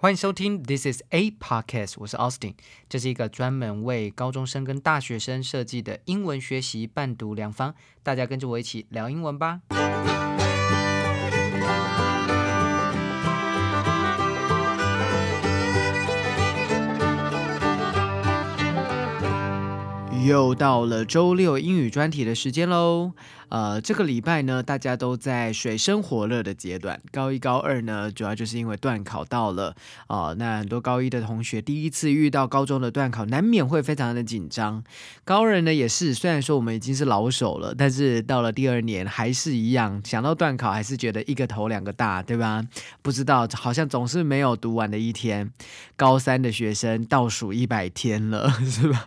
欢迎收听 This is a podcast，我是 Austin，这是一个专门为高中生跟大学生设计的英文学习伴读良方，大家跟着我一起聊英文吧。又到了周六英语专题的时间喽。呃，这个礼拜呢，大家都在水深火热的阶段。高一、高二呢，主要就是因为段考到了啊。那很多高一的同学第一次遇到高中的段考，难免会非常的紧张。高二呢也是，虽然说我们已经是老手了，但是到了第二年还是一样，想到段考还是觉得一个头两个大，对吧？不知道，好像总是没有读完的一天。高三的学生倒数一百天了，是吧？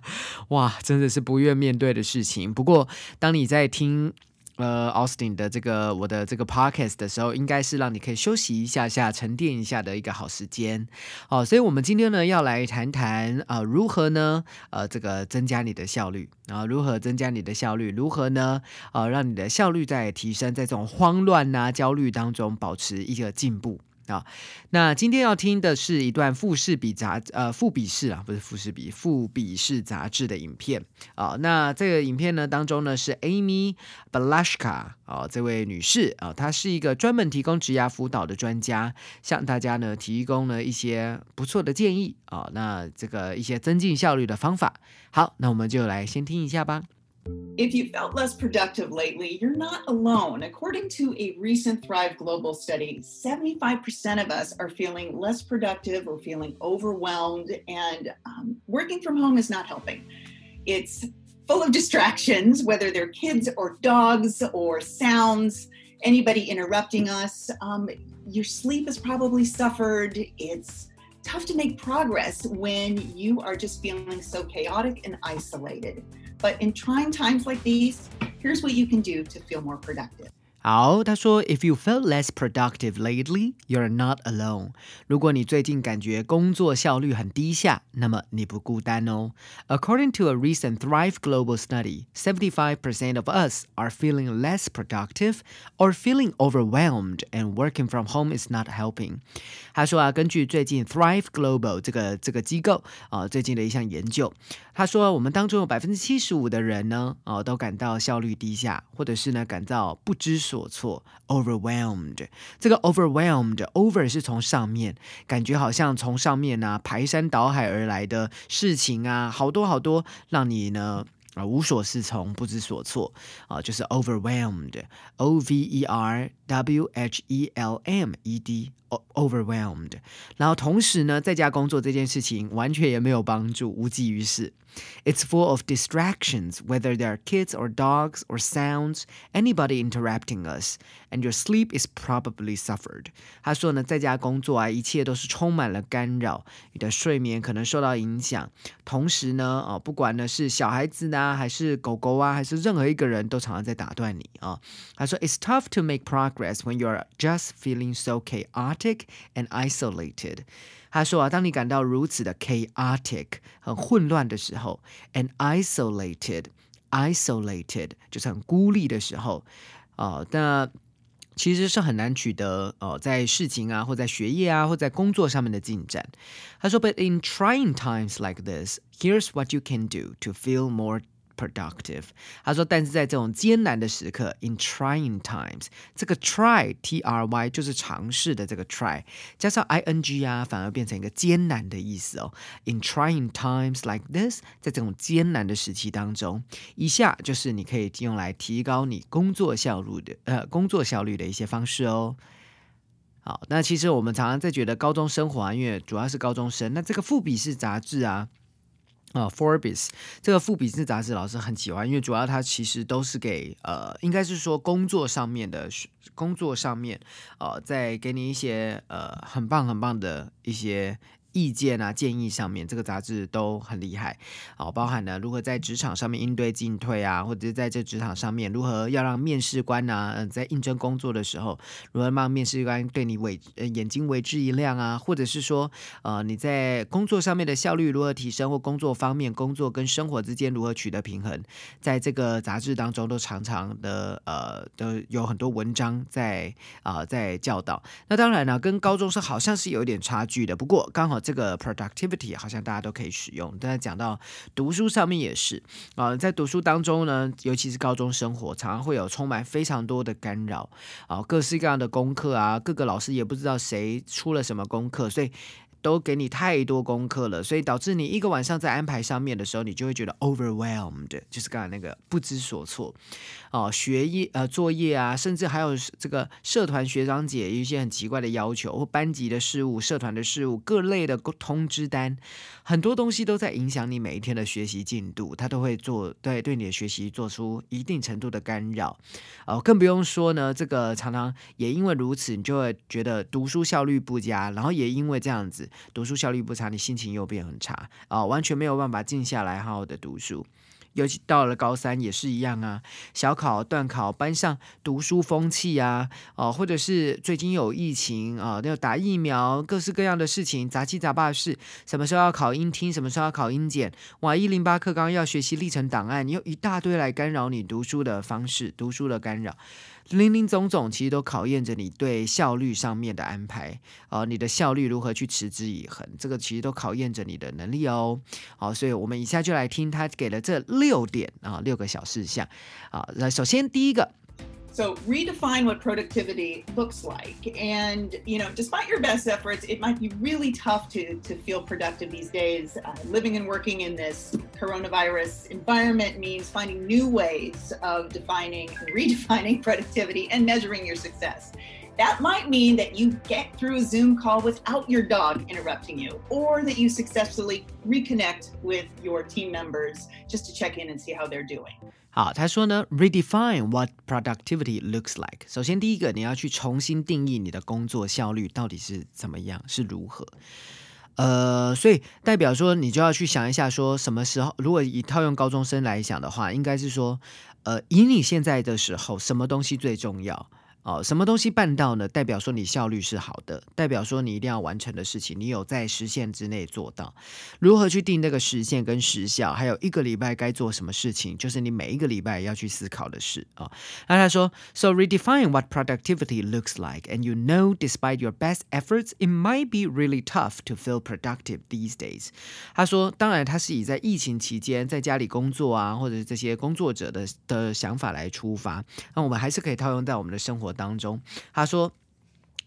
哇，真的是不愿面对的事情。不过，当你在听。呃，Austin 的这个我的这个 podcast 的时候，应该是让你可以休息一下下、沉淀一下的一个好时间哦。所以，我们今天呢要来谈谈啊，如何呢？呃，这个增加你的效率啊，如何增加你的效率？如何呢？呃，让你的效率在提升，在这种慌乱啊、焦虑当中保持一个进步。啊，那今天要听的是一段富士比杂呃富比士啊，不是富士比富比士杂志的影片啊。那这个影片呢当中呢是 Amy Balashka 啊这位女士啊，她是一个专门提供职涯辅导的专家，向大家呢提供了一些不错的建议啊。那这个一些增进效率的方法。好，那我们就来先听一下吧。If you felt less productive lately, you're not alone. According to a recent Thrive Global study, 75% of us are feeling less productive or feeling overwhelmed, and um, working from home is not helping. It's full of distractions, whether they're kids or dogs or sounds, anybody interrupting us. Um, your sleep has probably suffered. It's tough to make progress when you are just feeling so chaotic and isolated. But in trying times like these, here's what you can do to feel more productive. 好，他说，If you felt less productive lately, you're not alone。如果你最近感觉工作效率很低下，那么你不孤单哦。According to a recent Thrive Global study, 75% of us are feeling less productive or feeling overwhelmed, and working from home is not helping。他说啊，根据最近 Thrive Global 这个这个机构啊最近的一项研究，他说我们当中有百分之七十五的人呢，哦都感到效率低下，或者是呢感到不知。 所措，overwhelmed。这个 overwhelmed，over 是从上面，感觉好像从上面呢排山倒海而来的事情啊，好多好多，让你呢啊无所适从，不知所措啊，就是 overwhelmed，o v e r w h e l m e d。overwhelmed，然后同时呢，在家工作这件事情完全也没有帮助，无济于事。It's full of distractions, whether they're kids or dogs or sounds, anybody interrupting us, and your sleep is probably suffered. 他说呢，在家工作啊，一切都是充满了干扰，你的睡眠可能受到影响。同时呢，啊，不管呢是小孩子呢，还是狗狗啊，还是任何一个人都常常在打断你啊。他说，It's tough to make progress when you're just feeling so chaotic and isolated。他说啊，当你感到如此的 chaotic 很混乱的时候，and isolated，isolated 就是很孤立的时候，哦，那其实是很难取得哦，在事情啊，或在学业啊，或在工作上面的进展。他说，But in trying times like this, here's what you can do to feel more productive。他说，但是在这种艰难的时刻，in trying times，这个 try t r y 就是尝试的这个 try，加上 i n g 啊，反而变成一个艰难的意思哦。In trying times like this，在这种艰难的时期当中，以下就是你可以用来提高你工作效率的呃工作效率的一些方式哦。好，那其实我们常常在觉得高中生活啊，因为主要是高中生，那这个富比士杂志啊。啊，Forbes 这个富比士杂志老师很喜欢，因为主要它其实都是给呃，应该是说工作上面的，工作上面呃，在给你一些呃很棒很棒的一些意见啊、建议上面，这个杂志都很厉害。哦，包含了如何在职场上面应对进退啊，或者是在这职场上面如何要让面试官呢，嗯，在应征工作的时候，如何让面试官对你为眼睛为之一亮啊，或者是说，呃，你在工作上面的效率如何提升，或工作方面工作跟生活之间如何取得平衡，在这个杂志当中都常常的呃都有很多文章在啊在教导。那当然呢，跟高中生好像是有一点差距的，不过刚好这个 productivity 好像大家都可以使用。但是讲到读书上面也是啊，在读书当中呢，尤其是高中生活，常常会有充满非常多的干扰啊，各式各样的功课啊，各个老师也不知道谁出了什么功课，所以。都给你太多功课了，所以导致你一个晚上在安排上面的时候，你就会觉得 overwhelmed，就是刚才那个不知所措。哦，学业呃作业啊，甚至还有这个社团学长姐一些很奇怪的要求，或班级的事务、社团的事务、各类的通知单，很多东西都在影响你每一天的学习进度，它都会做对对你的学习做出一定程度的干扰。哦，更不用说呢，这个常常也因为如此，你就会觉得读书效率不佳，然后也因为这样子。读书效率不差，你心情又变很差啊，完全没有办法静下来好好的读书。尤其到了高三也是一样啊，小考、段考，班上读书风气啊，哦，或者是最近有疫情啊，要打疫苗，各式各样的事情，杂七杂八的事，什么时候要考英听，什么时候要考英检，哇，一零八课纲要学习历程档案，你有一大堆来干扰你读书的方式，读书的干扰。林林总总，其实都考验着你对效率上面的安排啊，你的效率如何去持之以恒，这个其实都考验着你的能力哦。好，所以我们以下就来听他给了这六点啊，六个小事项啊。那首先第一个。So redefine what productivity looks like. And, you know, despite your best efforts, it might be really tough to, to feel productive these days. Uh, living and working in this coronavirus environment means finding new ways of defining and redefining productivity and measuring your success. That might mean that you get through a Zoom call without your dog interrupting you, or that you successfully reconnect with your team members just to check in and see how they're doing. 好，他说呢，redefine what productivity looks like。首先，第一个，你要去重新定义你的工作效率到底是怎么样，是如何。呃，所以代表说，你就要去想一下，说什么时候，如果以套用高中生来讲的话，应该是说，呃，以你现在的时候，什么东西最重要？哦，什么东西办到呢？代表说你效率是好的，代表说你一定要完成的事情，你有在时限之内做到。如何去定这个时限跟时效？还有一个礼拜该做什么事情，就是你每一个礼拜要去思考的事啊。那他说，So redefine what productivity looks like, and you know, despite your best efforts, it might be really tough to feel productive these days。他说，当然他是以在疫情期间在家里工作啊，或者是这些工作者的的想法来出发。那我们还是可以套用在我们的生活。当中，他说：“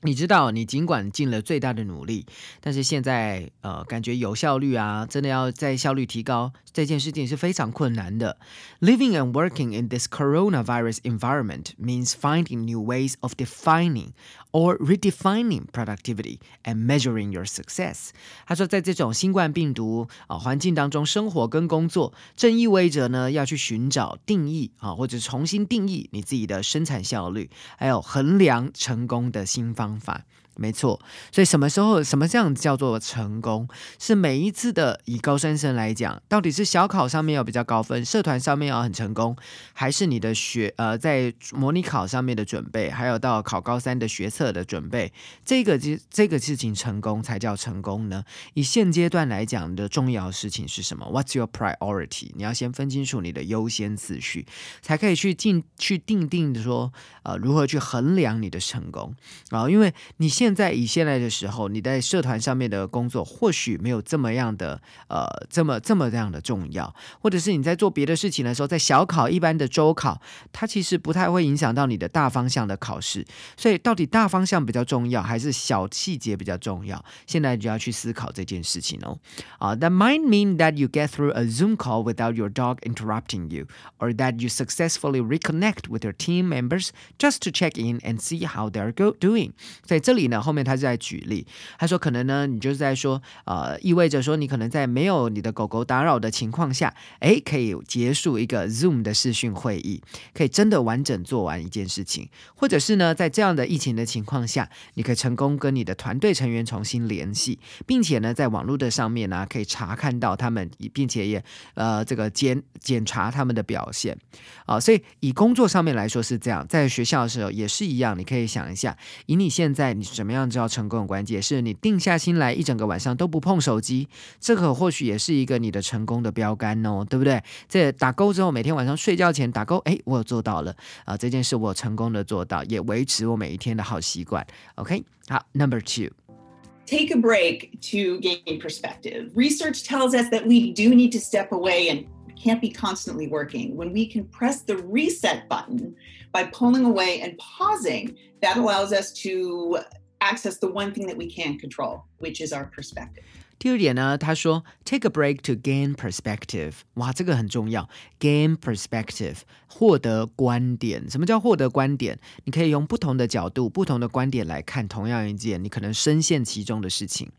你知道，你尽管尽了最大的努力，但是现在呃，感觉有效率啊，真的要在效率提高这件事情是非常困难的。Living and working in this coronavirus environment means finding new ways of defining。” or redefining productivity and measuring your success。他说，在这种新冠病毒啊环境当中生活跟工作，正意味着呢要去寻找定义啊，或者重新定义你自己的生产效率，还有衡量成功的新方法。没错，所以什么时候什么这样叫做成功？是每一次的以高三生来讲，到底是小考上面要比较高分，社团上面要很成功，还是你的学呃在模拟考上面的准备，还有到考高三的学测的准备，这个这这个事情成功才叫成功呢？以现阶段来讲的重要事情是什么？What's your priority？你要先分清楚你的优先次序，才可以去定去定定说呃如何去衡量你的成功啊？因为你现现在以现在的时候，你在社团上面的工作或许没有这么样的呃这么这么样的重要，或者是你在做别的事情的时候，在小考一般的周考，它其实不太会影响到你的大方向的考试。所以到底大方向比较重要，还是小细节比较重要？现在就要去思考这件事情哦。啊，That might mean that you get through a Zoom call without your dog interrupting you, or that you successfully reconnect with your team members just to check in and see how they're go doing。在这里呢。呢，后面他是在举例，他说可能呢，你就是在说，呃，意味着说你可能在没有你的狗狗打扰的情况下，哎，可以结束一个 Zoom 的视讯会议，可以真的完整做完一件事情，或者是呢，在这样的疫情的情况下，你可以成功跟你的团队成员重新联系，并且呢，在网络的上面呢，可以查看到他们，并且也呃这个检检查他们的表现，啊，所以以工作上面来说是这样，在学校的时候也是一样，你可以想一下，以你现在你怎么样知道成功的关键，是你定下心来一整个晚上都不碰手机，这个或许也是一个你的成功的标杆哦，对不对？这打勾之后，每天晚上睡觉前打勾，哎，我有做到了啊，这件事我成功的做到，也维持我每一天的好习惯。OK，好，Number two。Take a break to gain perspective. Research tells us that we do need to step away and can't be constantly working. When we can press the reset button by pulling away and pausing, that allows us to access the one thing that we can control, which is our perspective. 第二点呢，他说 take a break to gain perspective。哇，这个很重要，gain perspective，获得观点。什么叫获得观点？你可以用不同的角度、不同的观点来看同样一件你可能深陷其中的事情。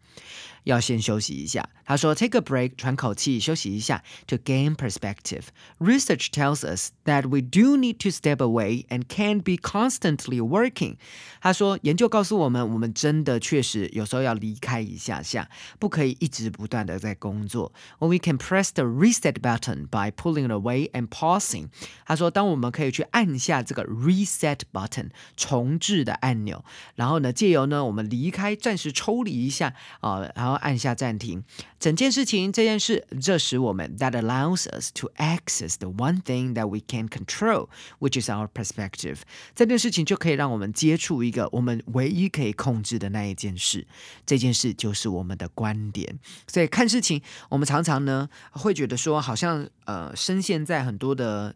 要先休息一下。他说：“Take a break，喘口气，休息一下，to gain perspective. Research tells us that we do need to step away and can't be constantly working。”他说，研究告诉我们，我们真的确实有时候要离开一下下，不可以一直不断的在工作。When we can press the reset button by pulling it away and pausing，他说，当我们可以去按下这个 reset button 重置的按钮，然后呢，借由呢，我们离开，暂时抽离一下啊，然后 按下暂停。整件事情，这件事，这使我们 that allows us to access the one thing that we can control, which is our perspective。这件事情就可以让我们接触一个我们唯一可以控制的那一件事。这件事就是我们的观点。所以看事情，我们常常呢会觉得说，好像呃深陷在很多的。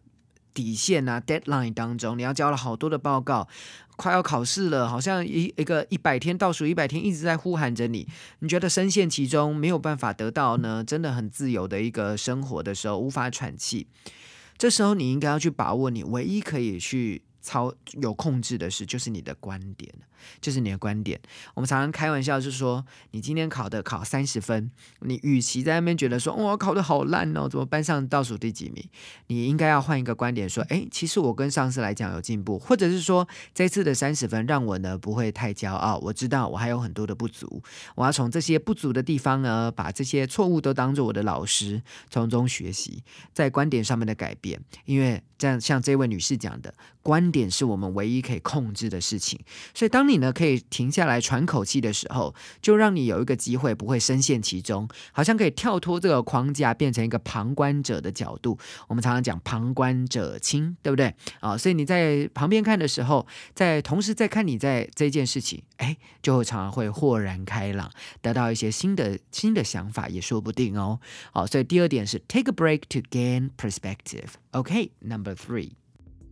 底线啊，deadline 当中，你要交了好多的报告，快要考试了，好像一一个一百天倒数一百天一直在呼喊着你，你觉得深陷其中没有办法得到呢，真的很自由的一个生活的时候，无法喘气，这时候你应该要去把握你唯一可以去。操有控制的事，就是你的观点，就是你的观点。我们常常开玩笑，就是说，你今天考的考三十分，你与其在那边觉得说，哇，考的好烂哦，怎么班上倒数第几名？你应该要换一个观点，说，哎，其实我跟上次来讲有进步，或者是说，这次的三十分让我呢不会太骄傲，我知道我还有很多的不足，我要从这些不足的地方呢，把这些错误都当做我的老师，从中学习，在观点上面的改变，因为这样像这位女士讲的。观点是我们唯一可以控制的事情，所以当你呢可以停下来喘口气的时候，就让你有一个机会不会深陷其中，好像可以跳脱这个框架，变成一个旁观者的角度。我们常常讲旁观者清，对不对啊？所以你在旁边看的时候，在同时在看你在这件事情，哎，就会常常会豁然开朗，得到一些新的新的想法也说不定哦。好，所以第二点是 take a break to gain perspective。OK，number three。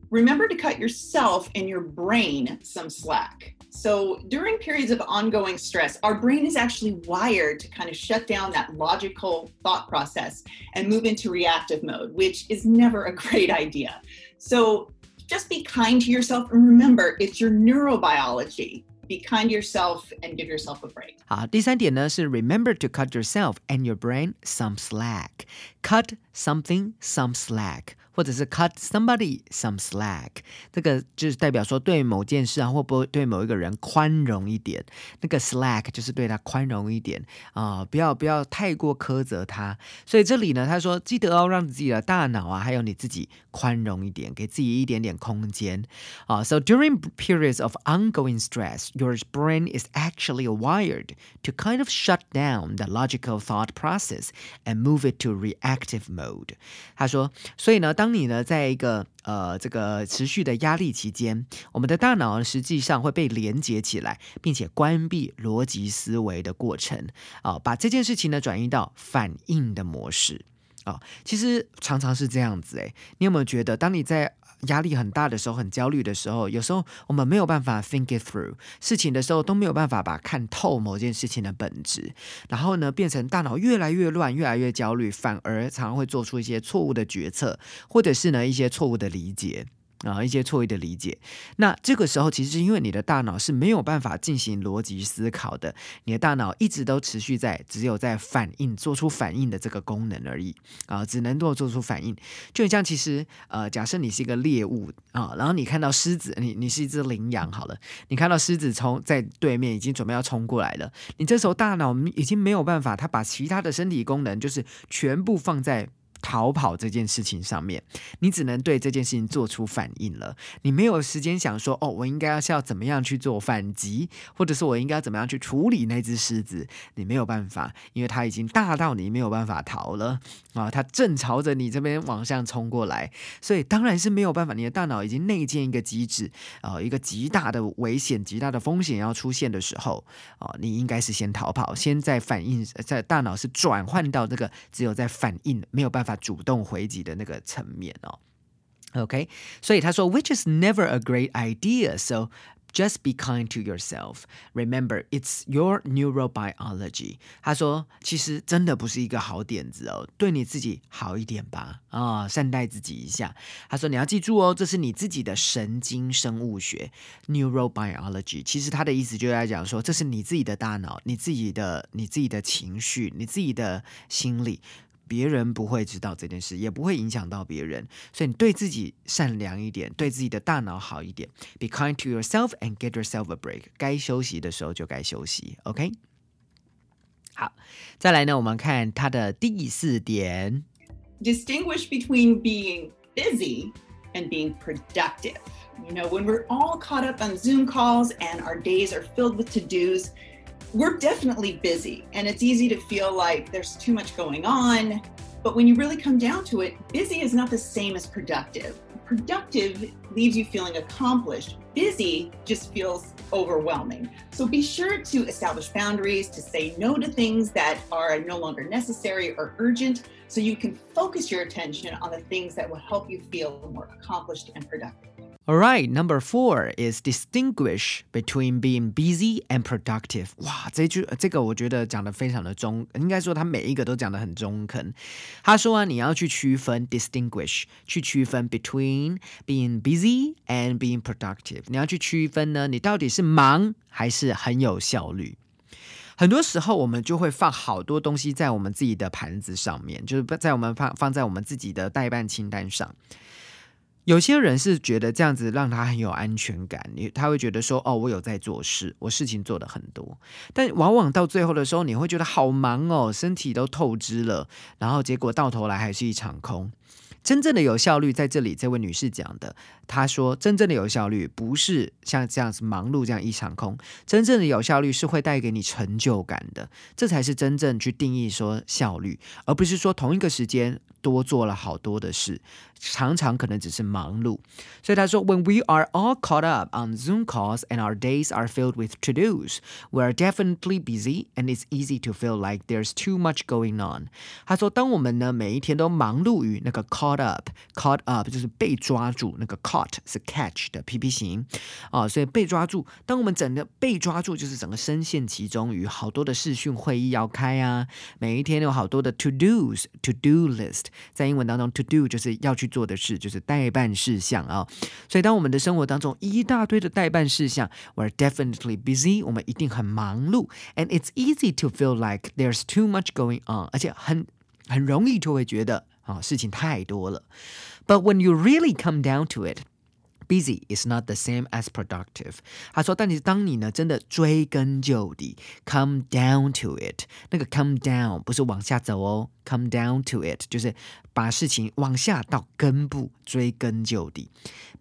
remember to cut yourself and your brain some slack. So, during periods of ongoing stress, our brain is actually wired to kind of shut down that logical thought process and move into reactive mode, which is never a great idea. So, just be kind to yourself and remember it's your neurobiology. Be kind to yourself and give yourself a break. 好，第三点呢是 remember to cut yourself and your brain some slack. Cut something some slack. 或者是 cut somebody some slack，这个就是代表说对某件事啊，或不对某一个人宽容一点。那个 slack 就是对他宽容一点啊，不要不要太过苛责他。所以这里呢，他说记得要让自己的大脑啊，还有你自己宽容一点，给自己一点点空间啊。So during periods of ongoing stress, your brain is actually wired to kind of shut down the logical thought process and move it to reactive mode。他说，所以呢，当 当你呢，在一个呃这个持续的压力期间，我们的大脑实际上会被连接起来，并且关闭逻辑思维的过程啊，把这件事情呢转移到反应的模式啊。其实常常是这样子诶，你有没有觉得，当你在压力很大的时候，很焦虑的时候，有时候我们没有办法 think it through 事情的时候，都没有办法把看透某件事情的本质，然后呢，变成大脑越来越乱，越来越焦虑，反而常常会做出一些错误的决策，或者是呢一些错误的理解。啊，一些错误的理解。那这个时候，其实是因为你的大脑是没有办法进行逻辑思考的，你的大脑一直都持续在只有在反应、做出反应的这个功能而已啊，只能够做出反应。就像其实呃，假设你是一个猎物啊，然后你看到狮子，你你是一只羚羊好了，你看到狮子冲在对面已经准备要冲过来了，你这时候大脑已经没有办法，它把其他的身体功能就是全部放在。逃跑这件事情上面，你只能对这件事情做出反应了。你没有时间想说，哦，我应该要是要怎么样去做反击，或者是我应该怎么样去处理那只狮子？你没有办法，因为它已经大到你没有办法逃了啊！它正朝着你这边往上冲过来，所以当然是没有办法。你的大脑已经内建一个机制啊，一个极大的危险、极大的风险要出现的时候啊，你应该是先逃跑，先在反应，在大脑是转换到这个只有在反应，没有办法。主动回击的那个层面哦。OK，所以他说，which is never a great idea. So just be kind to yourself. Remember, it's your neurobiology. 他说，其实真的不是一个好点子哦，对你自己好一点吧，啊，善待自己一下。他说，你要记住哦，这是你自己的神经生物学 （neurobiology）。其实他的意思就在讲说，这是你自己的大脑，你自己的、你自己的情绪，你自己的心理。别人不会知道这件事，也不会影响到别人，所以你对自己善良一点，对自己的大脑好一点。Be kind to yourself and get yourself a break。该休息的时候就该休息。OK。好，再来呢，我们看它的第四点：distinguish between being busy and being productive. You know, when we're all caught up on Zoom calls and our days are filled with to dos we're definitely busy and it's easy to feel like there's too much going on. But when you really come down to it, busy is not the same as productive. Productive leaves you feeling accomplished. Busy just feels overwhelming. So be sure to establish boundaries, to say no to things that are no longer necessary or urgent, so you can focus your attention on the things that will help you feel more accomplished and productive. All right, number four is distinguish between being busy and productive. 哇，这句这个我觉得讲的非常的中，应该说他每一个都讲的很中肯。他说啊，你要去区分 distinguish，去区分 between being busy and being productive。你要去区分呢，你到底是忙还是很有效率。很多时候，我们就会放好多东西在我们自己的盘子上面，就是在我们放放在我们自己的代办清单上。有些人是觉得这样子让他很有安全感，你他会觉得说，哦，我有在做事，我事情做的很多，但往往到最后的时候，你会觉得好忙哦，身体都透支了，然后结果到头来还是一场空。真正的有效率在这里，这位女士讲的，她说，真正的有效率不是像这样子忙碌这样一场空，真正的有效率是会带给你成就感的，这才是真正去定义说效率，而不是说同一个时间。多做了好多的事，常常可能只是忙碌。所以他说，When we are all caught up on Zoom calls and our days are filled with to-dos, we are definitely busy, and it's easy to feel like there's too much going on。他说，当我们呢每一天都忙碌于那个 caught up，caught up 就是被抓住，那个 caught 是 catch 的 PP 型啊，所以被抓住。当我们整个被抓住，就是整个深陷其中，于好多的视讯会议要开啊，每一天有好多的 to-dos，to-do list。 在英文当中，to do 就是要去做的事，就是代办事项啊。所以，当我们的生活当中一大堆的代办事项，we're definitely busy，我们一定很忙碌，and it's easy to feel like there's too much going on，而且很很容易就会觉得啊事情太多了。But when you really come down to it。Busy is not the same as productive。他说，但是当你呢真的追根究底，come down to it，那个 come down 不是往下走哦，come down to it 就是 把事情往下到根部追根究底。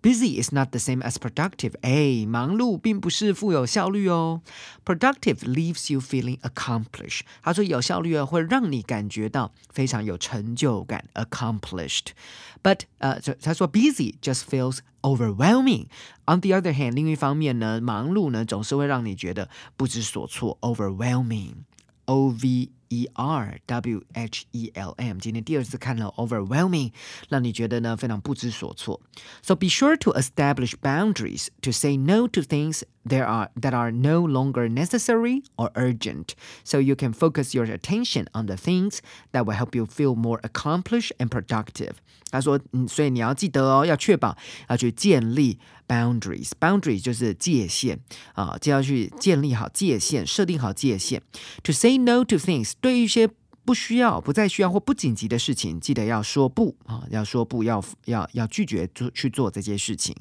Busy is not the same as productive。哎，忙碌并不是富有效率哦。Productive leaves you feeling accomplished。他说有效率啊会让你感觉到非常有成就感，accomplished。But 呃，他说 busy just feels overwhelming. On the other hand，另一方面呢，忙碌呢总是会让你觉得不知所措，overwhelming。O V E R W H E L M。今天第二次看了 overwhelming，让你觉得呢非常不知所措。So be sure to establish boundaries to say no to things there are that are no longer necessary or urgent, so you can focus your attention on the things that will help you feel more accomplished and productive. 他说，嗯，所以你要记得哦，要确保要去建立 boundaries。boundary 就是界限啊，就要去建立好界限，设定好界限。To say no to things，对于一些不需要、不再需要或不紧急的事情，记得要说不啊，要说不要要要拒绝做去做这些事情。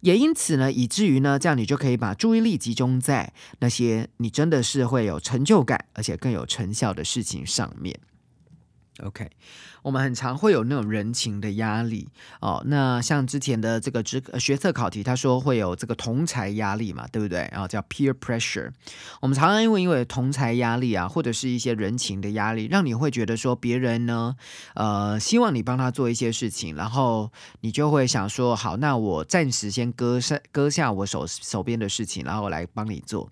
也因此呢，以至于呢，这样你就可以把注意力集中在那些你真的是会有成就感，而且更有成效的事情上面。OK，我们很常会有那种人情的压力哦。那像之前的这个职学测考题，他说会有这个同才压力嘛，对不对？然后叫 peer pressure。我们常常因为因为同才压力啊，或者是一些人情的压力，让你会觉得说别人呢，呃，希望你帮他做一些事情，然后你就会想说，好，那我暂时先搁下搁下我手手边的事情，然后来帮你做。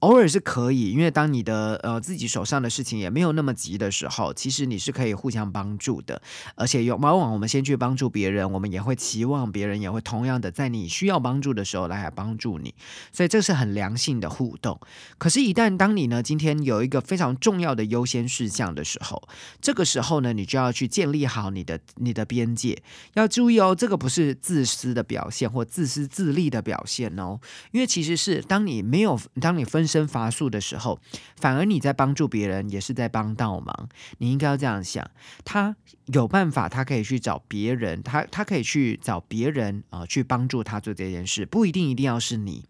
偶尔是可以，因为当你的呃自己手上的事情也没有那么急的时候，其实你是可以互相帮助的。而且有往往我们先去帮助别人，我们也会期望别人也会同样的在你需要帮助的时候来帮助你。所以这是很良性的互动。可是，一旦当你呢今天有一个非常重要的优先事项的时候，这个时候呢，你就要去建立好你的你的边界。要注意哦，这个不是自私的表现或自私自利的表现哦，因为其实是当你没有当你分。身乏术的时候，反而你在帮助别人，也是在帮倒忙。你应该要这样想：他有办法，他可以去找别人，他他可以去找别人啊，去帮助他做这件事，不一定一定要是你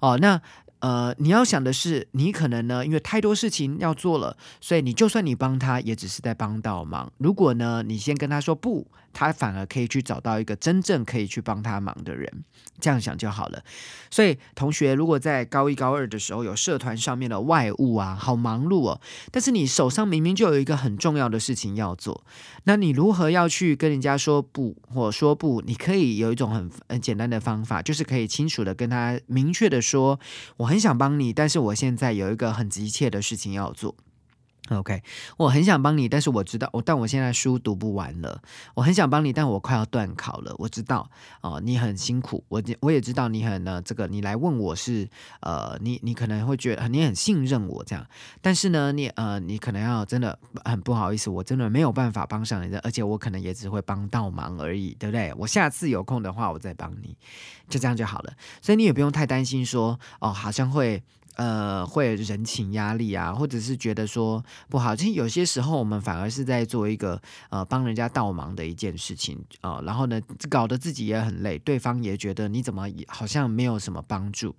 哦。那呃，你要想的是，你可能呢，因为太多事情要做了，所以你就算你帮他，也只是在帮倒忙。如果呢，你先跟他说不。他反而可以去找到一个真正可以去帮他忙的人，这样想就好了。所以，同学如果在高一、高二的时候有社团上面的外务啊，好忙碌哦，但是你手上明明就有一个很重要的事情要做，那你如何要去跟人家说不，或说不？你可以有一种很很简单的方法，就是可以清楚的跟他明确的说，我我很想帮你，但是我现在有一个很急切的事情要做。OK，我很想帮你，但是我知道我，但我现在书读不完了。我很想帮你，但我快要断考了。我知道哦，你很辛苦，我我也知道你很呢。这个你来问我是呃，你你可能会觉得你很信任我这样，但是呢，你呃，你可能要真的很不好意思，我真的没有办法帮上你的，而且我可能也只会帮到忙而已，对不对？我下次有空的话，我再帮你，就这样就好了。所以你也不用太担心说哦，好像会。呃，会人情压力啊，或者是觉得说不好，其实有些时候我们反而是在做一个呃帮人家倒忙的一件事情啊，然后呢，搞得自己也很累，对方也觉得你怎么好像没有什么帮助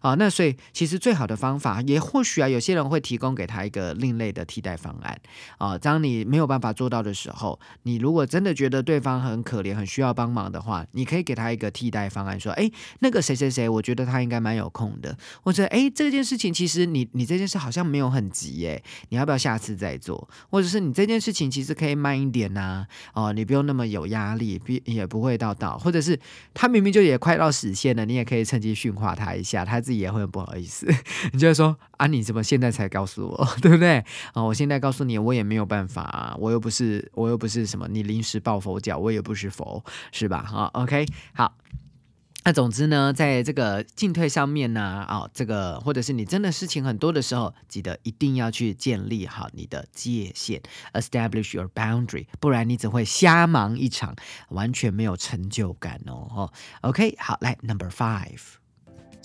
啊。那所以其实最好的方法，也或许啊，有些人会提供给他一个另类的替代方案啊。当你没有办法做到的时候，你如果真的觉得对方很可怜，很需要帮忙的话，你可以给他一个替代方案，说，哎，那个谁谁谁，我觉得他应该蛮有空的，或者哎，这个。这件事情其实你你这件事好像没有很急耶，你要不要下次再做？或者是你这件事情其实可以慢一点呐？哦，你不用那么有压力，也不会到到，或者是他明明就也快到实现了，你也可以趁机训话他一下，他自己也会不好意思。你就会说啊，你怎么现在才告诉我，对不对？啊，我现在告诉你，我也没有办法，我又不是我又不是什么你临时抱佛脚，我也不是佛，是吧？好，OK，好。那总之呢，在这个进退上面呢，啊，这个或者是你真的事情很多的时候，记得一定要去建立好你的界限，establish your boundary，不然你只会瞎忙一场，完全没有成就感哦。OK，好，来 Number Five。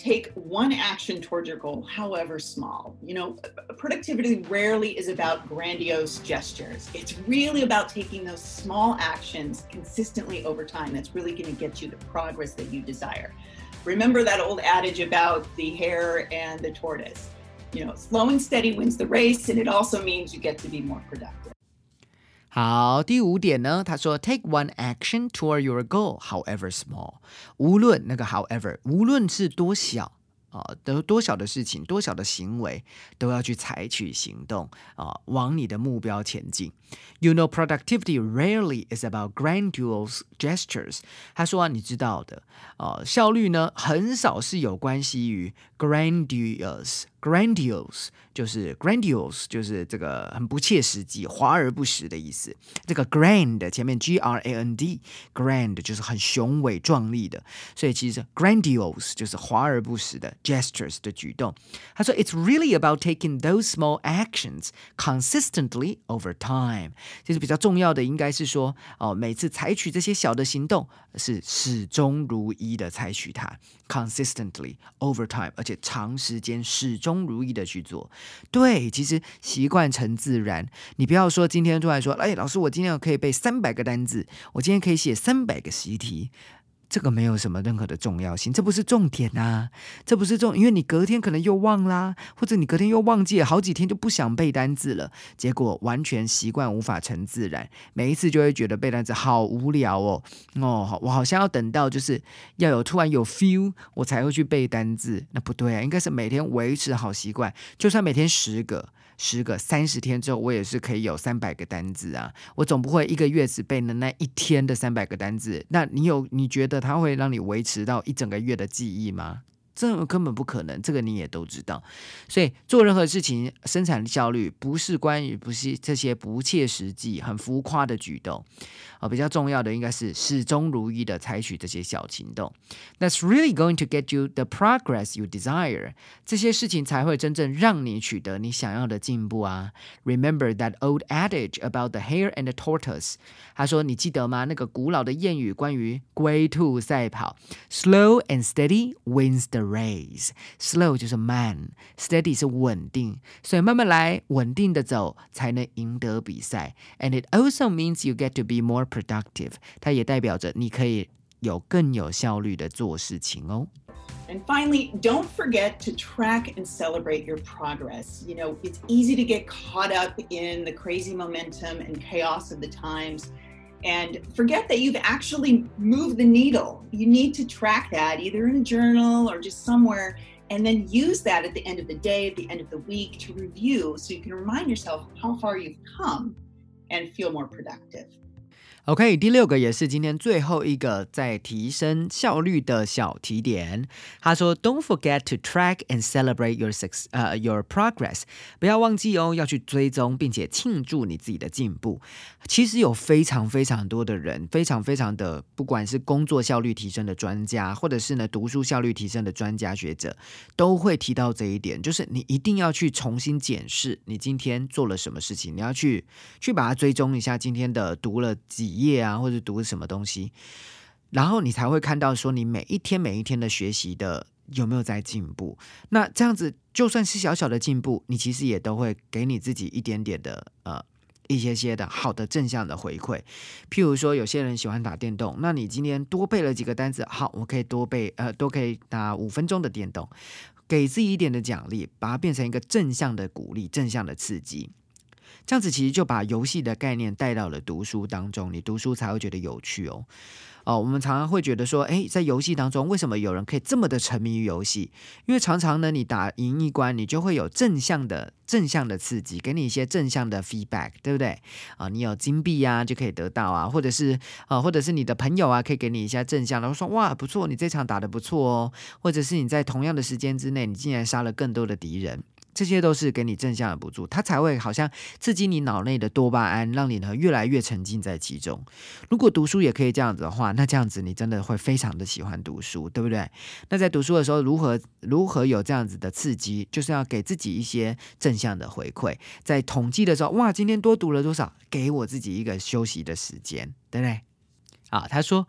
Take one action towards your goal, however small. You know, productivity rarely is about grandiose gestures. It's really about taking those small actions consistently over time. That's really going to get you the progress that you desire. Remember that old adage about the hare and the tortoise. You know, slow and steady wins the race, and it also means you get to be more productive. 好，第五点呢，他说，take one action toward your goal, however small。无论那个 however，无论是多小啊，都多小的事情，多小的行为，都要去采取行动啊，往你的目标前进。You know, productivity rarely is about grandiose gestures。他说啊，你知道的啊，效率呢，很少是有关系于 grandiose。grandiose 就是 grandiose 就是这个很不切实际、华而不实的意思。这个 grand 前面 g r a n d grand 就是很雄伟壮丽的，所以其实 grandiose 就是华而不实的 gestures 的举动。他说，It's really about taking those small actions consistently over time。其实比较重要的应该是说，哦，每次采取这些小的行动是始终如一的采取它，consistently over time，而且长时间始终。 中如意的去做，对，其实习惯成自然。你不要说今天突然说，哎，老师，我今天可以背三百个单字，我今天可以写三百个习题。这个没有什么任何的重要性，这不是重点啊，这不是重，因为你隔天可能又忘啦，或者你隔天又忘记，好几天就不想背单字了，结果完全习惯无法成自然，每一次就会觉得背单词好无聊哦，哦，我好像要等到就是要有突然有 feel，我才会去背单字，那不对啊，应该是每天维持好习惯，就算每天十个。十个三十天之后，我也是可以有三百个单字啊！我总不会一个月只背了那一天的三百个单字。那你有你觉得它会让你维持到一整个月的记忆吗？这根本不可能，这个你也都知道。所以做任何事情，生产效率不是关于不是这些不切实际、很浮夸的举动。啊，比较重要的应该是始终如一的采取这些小行动。That's really going to get you the progress you desire。这些事情才会真正让你取得你想要的进步啊。Remember that old adage about the hare and the tortoise。他说，你记得吗？那个古老的谚语关于龟兔赛跑：Slow and steady wins the race。Slow 就是慢，steady 是稳定，所以慢慢来，稳定的走，才能赢得比赛。And it also means you get to be more productive，它也代表着你可以有更有效率的做事情哦。And finally, don't forget to track and celebrate your progress. You know, it's easy to get caught up in the crazy momentum and chaos of the times and forget that you've actually moved the needle. You need to track that either in a journal or just somewhere and then use that at the end of the day, at the end of the week to review so you can remind yourself how far you've come and feel more productive. OK，第六个也是今天最后一个在提升效率的小提点。他说：“Don't forget to track and celebrate your success，呃，your progress。不要忘记哦，要去追踪并且庆祝你自己的进步。其实有非常非常多的人，非常非常的，不管是工作效率提升的专家，或者是呢读书效率提升的专家学者，都会提到这一点，就是你一定要去重新检视你今天做了什么事情，你要去去把它追踪一下今天的读了几。”页啊，或者读什么东西，然后你才会看到说你每一天每一天的学习的有没有在进步。那这样子就算是小小的进步，你其实也都会给你自己一点点的呃一些些的好的正向的回馈。譬如说，有些人喜欢打电动，那你今天多背了几个单词，好，我可以多背呃，都可以打五分钟的电动，给自己一点的奖励，把它变成一个正向的鼓励，正向的刺激。这样子其实就把游戏的概念带到了读书当中，你读书才会觉得有趣哦。哦，我们常常会觉得说，诶，在游戏当中，为什么有人可以这么的沉迷于游戏？因为常常呢，你打赢一关，你就会有正向的正向的刺激，给你一些正向的 feedback，对不对？啊，你有金币啊，就可以得到啊，或者是啊，或者是你的朋友啊，可以给你一些正向的，说哇，不错，你这场打的不错哦，或者是你在同样的时间之内，你竟然杀了更多的敌人。这些都是给你正向的补助，它才会好像刺激你脑内的多巴胺，让你呢越来越沉浸在其中。如果读书也可以这样子的话，那这样子你真的会非常的喜欢读书，对不对？那在读书的时候，如何如何有这样子的刺激，就是要给自己一些正向的回馈。在统计的时候，哇，今天多读了多少？给我自己一个休息的时间，对不对？啊，他说，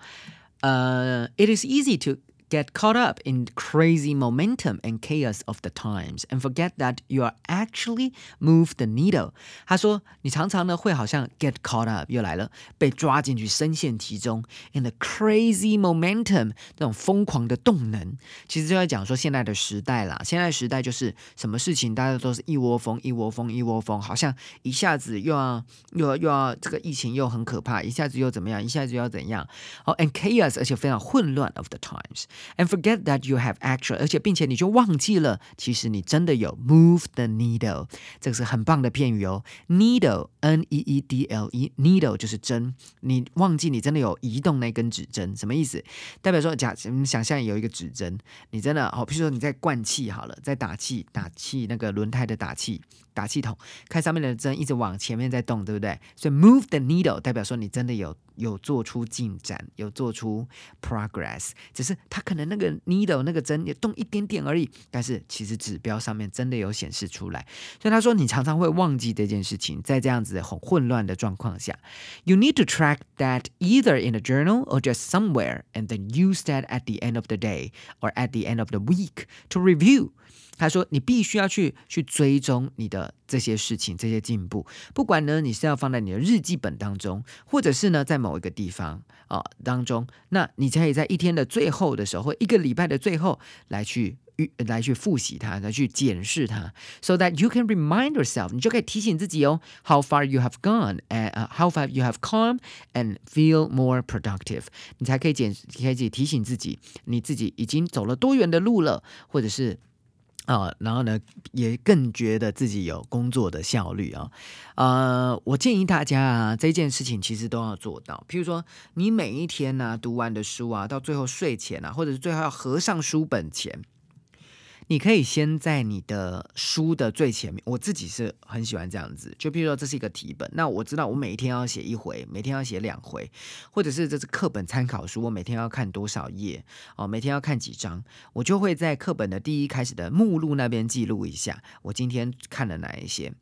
呃，It is easy to。get caught up in crazy momentum and chaos of the times and forget that you are actually move the needle。他说，你常常呢会好像 get caught up 又来了，被抓进去，深陷其中 in the crazy momentum 那种疯狂的动能。其实就在讲说现在的时代啦，现在时代就是什么事情大家都是一窝蜂，一窝蜂，一窝蜂，好像一下子又要又要又要这个疫情又很可怕，一下子又怎么样，一下子又要怎样？哦，and chaos 而且非常混乱 of the times。 ，and forget that you have actual，而且并且你就忘记了，其实你真的有 move the needle，这个是很棒的片语哦。needle，n e e d l e，needle 就是针，你忘记你真的有移动那根指针，什么意思？代表说，假想象有一个指针，你真的好，譬如说你在灌气好了，在打气，打气那个轮胎的打气。打气筒，看上面的针一直往前面在动，对不对？所以 move the needle 代表说你真的有有做出进展，有做出 progress。只是它可能那个 needle 那个针也动一点点而已，但是其实指标上面真的有显示出来。所以他说你常常会忘记这件事情，在这样子很混乱的状况下，you need to track that either in a journal or just somewhere, and then use that at the end of the day or at the end of the week to review. 他说：“你必须要去去追踪你的这些事情、这些进步，不管呢你是要放在你的日记本当中，或者是呢在某一个地方啊当中，那你才可以在一天的最后的时候，或一个礼拜的最后来去来去复习它，来去检视它，so that you can remind yourself，你就可以提醒自己哦，how far you have gone and how far you have come and feel more productive，你才可以检可以提醒自己，你自己已经走了多远的路了，或者是。”啊，然后呢，也更觉得自己有工作的效率啊。呃，我建议大家啊，这件事情其实都要做到。譬如说，你每一天呢读完的书啊，到最后睡前啊，或者是最后要合上书本前。你可以先在你的书的最前面，我自己是很喜欢这样子。就比如说，这是一个题本，那我知道我每一天要写一回，每天要写两回，或者是这是课本参考书，我每天要看多少页哦，每天要看几章，我就会在课本的第一开始的目录那边记录一下，我今天看了哪一些。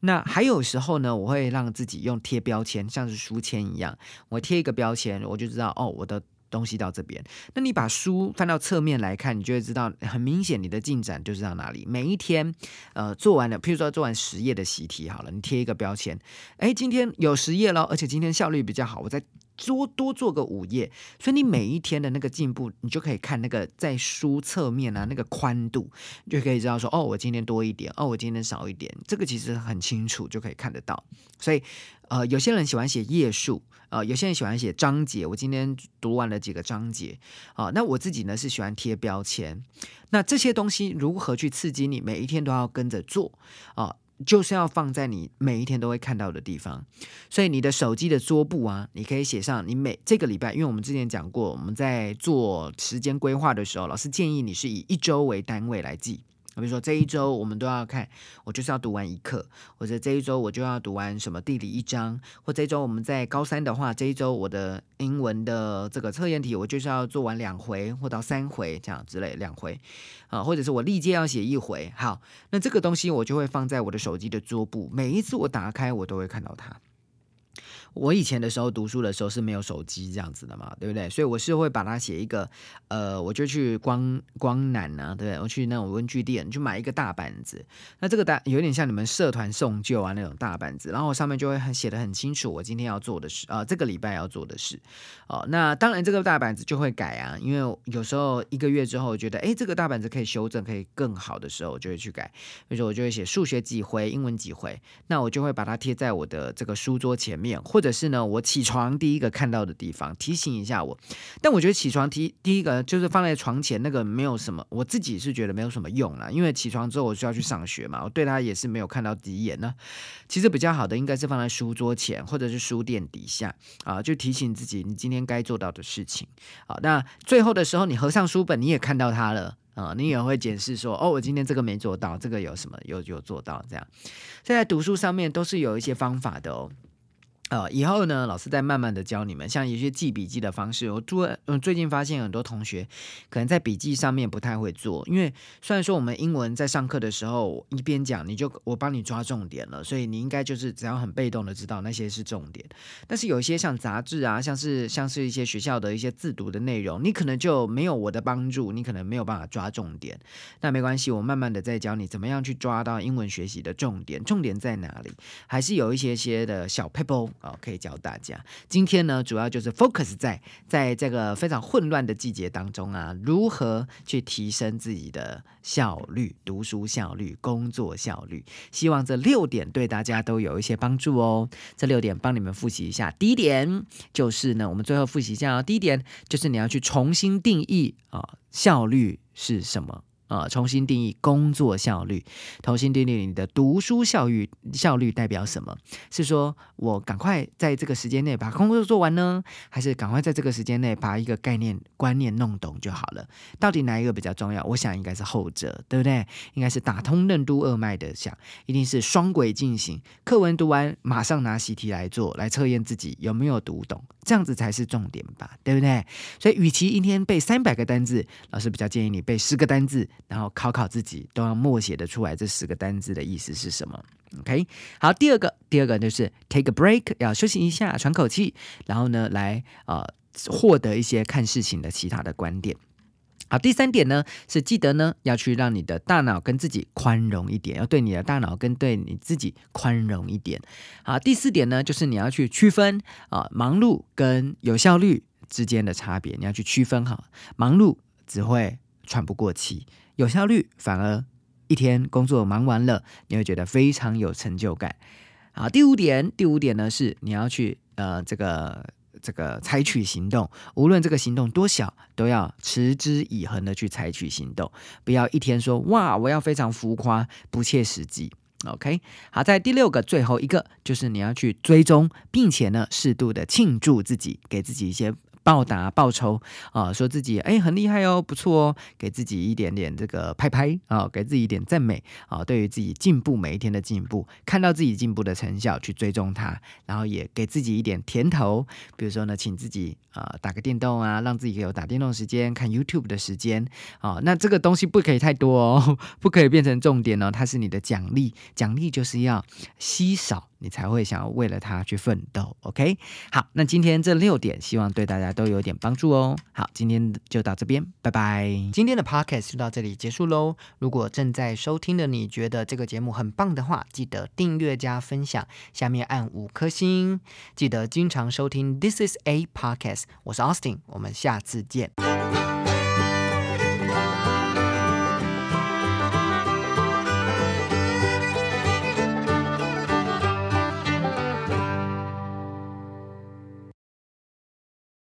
那还有时候呢，我会让自己用贴标签，像是书签一样，我贴一个标签，我就知道哦，我的。东西到这边，那你把书翻到侧面来看，你就会知道很明显你的进展就是到哪里。每一天，呃，做完了，譬如说做完十页的习题好了，你贴一个标签，哎，今天有十页了，而且今天效率比较好，我再多多做个五页。所以你每一天的那个进步，你就可以看那个在书侧面啊那个宽度，就可以知道说，哦，我今天多一点，哦，我今天少一点，这个其实很清楚，就可以看得到。所以，呃，有些人喜欢写页数。啊，有些人喜欢写章节，我今天读完了几个章节，啊，那我自己呢是喜欢贴标签。那这些东西如何去刺激你每一天都要跟着做啊？就是要放在你每一天都会看到的地方。所以你的手机的桌布啊，你可以写上你每这个礼拜，因为我们之前讲过，我们在做时间规划的时候，老师建议你是以一周为单位来记。比如说这一周我们都要看，我就是要读完一课，或者这一周我就要读完什么地理一章，或这一周我们在高三的话，这一周我的英文的这个测验题我就是要做完两回或到三回这样之类两回啊，或者是我历届要写一回。好，那这个东西我就会放在我的手机的桌布，每一次我打开我都会看到它。我以前的时候读书的时候是没有手机这样子的嘛，对不对？所以我是会把它写一个，呃，我就去光光南啊，对不对？我去那种文具店去买一个大板子，那这个大有点像你们社团送旧啊那种大板子，然后上面就会很写的很清楚，我今天要做的事啊，这个礼拜要做的事哦。那当然这个大板子就会改啊，因为有时候一个月之后觉得，哎，这个大板子可以修正，可以更好的时候，我就会去改。比如说我就会写数学几回，英文几回，那我就会把它贴在我的这个书桌前面，或者。者是呢，我起床第一个看到的地方，提醒一下我。但我觉得起床提第一个就是放在床前那个没有什么，我自己是觉得没有什么用了，因为起床之后我需要去上学嘛，我对他也是没有看到第一眼呢。其实比较好的应该是放在书桌前或者是书垫底下啊，就提醒自己你今天该做到的事情。好，那最后的时候你合上书本，你也看到它了啊，你也会检视说，哦，我今天这个没做到，这个有什么有有做到这样。在读书上面都是有一些方法的哦。呃，以后呢，老师再慢慢的教你们，像有些记笔记的方式。我做，嗯，最近发现很多同学可能在笔记上面不太会做，因为虽然说我们英文在上课的时候一边讲，你就我帮你抓重点了，所以你应该就是只要很被动的知道那些是重点。但是有一些像杂志啊，像是像是一些学校的一些自读的内容，你可能就没有我的帮助，你可能没有办法抓重点。那没关系，我慢慢的再教你怎么样去抓到英文学习的重点，重点在哪里？还是有一些些的小 p 哦，可以教大家。今天呢，主要就是 focus 在在这个非常混乱的季节当中啊，如何去提升自己的效率、读书效率、工作效率。希望这六点对大家都有一些帮助哦。这六点帮你们复习一下。第一点就是呢，我们最后复习一下哦。第一点就是你要去重新定义啊，效率是什么。啊，重新定义工作效率，重新定义你的读书效率，效率代表什么？是说我赶快在这个时间内把工作做完呢，还是赶快在这个时间内把一个概念观念弄懂就好了？到底哪一个比较重要？我想应该是后者，对不对？应该是打通任督二脉的想，一定是双轨进行。课文读完，马上拿习题来做，来测验自己有没有读懂，这样子才是重点吧，对不对？所以，与其一天背三百个单字，老师比较建议你背十个单字。然后考考自己，都要默写的出来这十个单字的意思是什么？OK，好，第二个，第二个就是 take a break，要休息一下，喘口气，然后呢，来呃获得一些看事情的其他的观点。好，第三点呢是记得呢要去让你的大脑跟自己宽容一点，要对你的大脑跟对你自己宽容一点。好，第四点呢就是你要去区分啊忙碌跟有效率之间的差别，你要去区分哈，忙碌只会喘不过气。有效率反而一天工作忙完了，你会觉得非常有成就感。好，第五点，第五点呢是你要去呃这个这个采取行动，无论这个行动多小，都要持之以恒的去采取行动，不要一天说哇我要非常浮夸不切实际。OK，好，在第六个最后一个就是你要去追踪，并且呢适度的庆祝自己，给自己一些。报答报酬啊，说自己哎很厉害哦，不错哦，给自己一点点这个拍拍啊，给自己一点赞美啊，对于自己进步每一天的进步，看到自己进步的成效去追踪它，然后也给自己一点甜头，比如说呢，请自己啊打个电动啊，让自己有打电动时间，看 YouTube 的时间啊，那这个东西不可以太多哦，不可以变成重点哦，它是你的奖励，奖励就是要稀少。你才会想要为了他去奋斗，OK？好，那今天这六点，希望对大家都有点帮助哦。好，今天就到这边，拜拜。今天的 Podcast 就到这里结束喽。如果正在收听的你觉得这个节目很棒的话，记得订阅加分享，下面按五颗星。记得经常收听 This is a Podcast，我是 Austin，我们下次见。